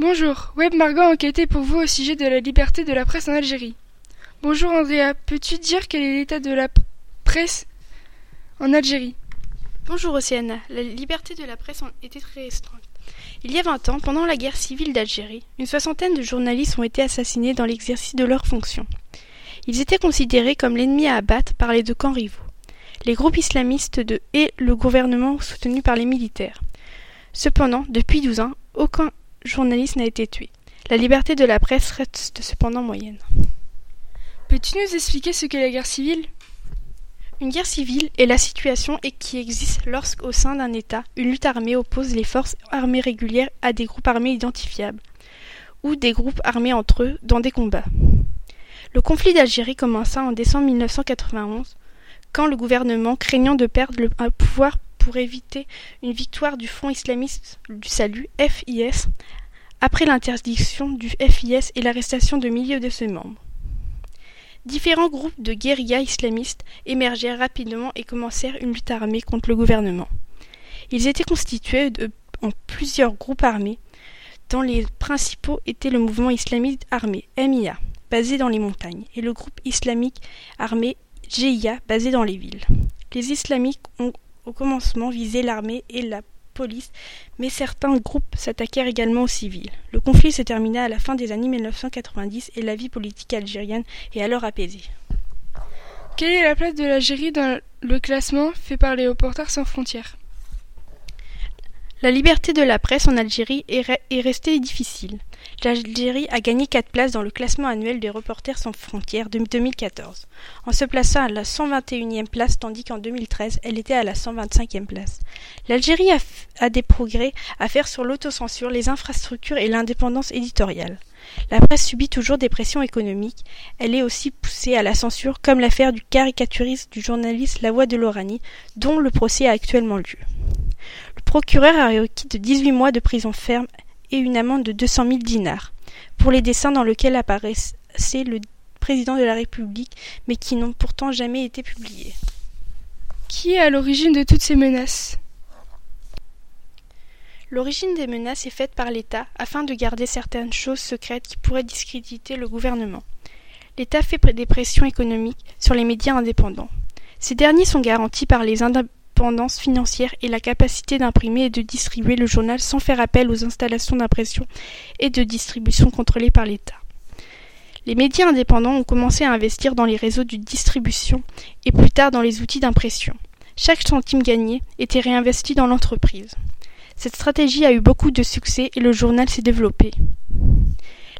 Bonjour, Web Margot a pour vous au sujet de la liberté de la presse en Algérie. Bonjour Andrea, peux-tu dire quel est l'état de la presse en Algérie? Bonjour Océana, la liberté de la presse était très restreinte. Il y a vingt ans, pendant la guerre civile d'Algérie, une soixantaine de journalistes ont été assassinés dans l'exercice de leurs fonctions. Ils étaient considérés comme l'ennemi à abattre par les deux camps rivaux, les groupes islamistes de et le gouvernement soutenu par les militaires. Cependant, depuis douze ans, aucun journaliste n'a été tué. La liberté de la presse reste cependant moyenne. Peux-tu nous expliquer ce qu'est la guerre civile? Une guerre civile est la situation qui existe lorsqu'au sein d'un État, une lutte armée oppose les forces armées régulières à des groupes armés identifiables, ou des groupes armés entre eux dans des combats. Le conflit d'Algérie commença en décembre 1991, quand le gouvernement, craignant de perdre le pouvoir pour éviter une victoire du Front islamiste du salut, FIS, après l'interdiction du FIS et l'arrestation de milliers de ses membres. Différents groupes de guérillas islamistes émergèrent rapidement et commencèrent une lutte armée contre le gouvernement. Ils étaient constitués en plusieurs groupes armés, dont les principaux étaient le mouvement islamique armé, MIA, basé dans les montagnes, et le groupe islamique armé GIA, basé dans les villes. Les islamiques ont au commencement visé l'armée et la police, mais certains groupes s'attaquèrent également aux civils. Le conflit se termina à la fin des années 1990 et la vie politique algérienne est alors apaisée. Quelle est la place de l'Algérie dans le classement fait par les Reporters sans frontières? La liberté de la presse en Algérie est, restée difficile. L'Algérie a gagné quatre places dans le classement annuel des Reporters sans frontières de 2014, en se plaçant à la 121e place tandis qu'en 2013 elle était à la 125e place. L'Algérie a, des progrès à faire sur l'autocensure, les infrastructures et l'indépendance éditoriale. La presse subit toujours des pressions économiques, elle est aussi poussée à la censure comme l'affaire du caricaturiste du journaliste La Voix de l'Oranie, dont le procès a actuellement lieu. Le procureur a requis de 18 mois de prison ferme et une amende de 200 000 dinars pour les dessins dans lesquels apparaissait le président de la République, mais qui n'ont pourtant jamais été publiés. Qui est à l'origine de toutes ces menaces? L'origine des menaces est faite par l'État afin de garder certaines choses secrètes qui pourraient discréditer le gouvernement. L'État fait des pressions économiques sur les médias indépendants. Ces derniers sont garantis par les indépendances financières et la capacité d'imprimer et de distribuer le journal sans faire appel aux installations d'impression et de distribution contrôlées par l'État. Les médias indépendants ont commencé à investir dans les réseaux de distribution et plus tard dans les outils d'impression. Chaque centime gagné était réinvesti dans l'entreprise. Cette stratégie a eu beaucoup de succès et le journal s'est développé.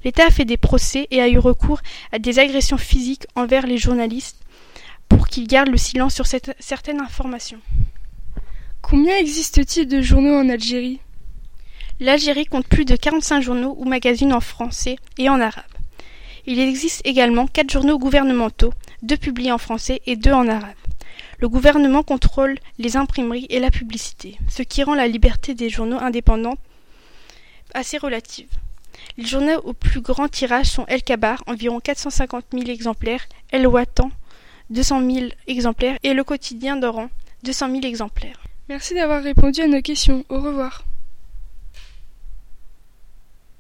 L'État a fait des procès et a eu recours à des agressions physiques envers les journalistes pour qu'ils gardent le silence sur certaines informations. Combien existe-t-il de journaux en Algérie? L'Algérie compte plus de 45 journaux ou magazines en français et en arabe. Il existe également quatre journaux gouvernementaux, deux publiés en français et deux en arabe. Le gouvernement contrôle les imprimeries et la publicité, ce qui rend la liberté des journaux indépendants assez relative. Les journaux au plus grand tirage sont El Kabar, environ 450 000 exemplaires, El Watan, 200 000 exemplaires, et Le Quotidien d'Oran, 200 000 exemplaires. Merci d'avoir répondu à nos questions. Au revoir.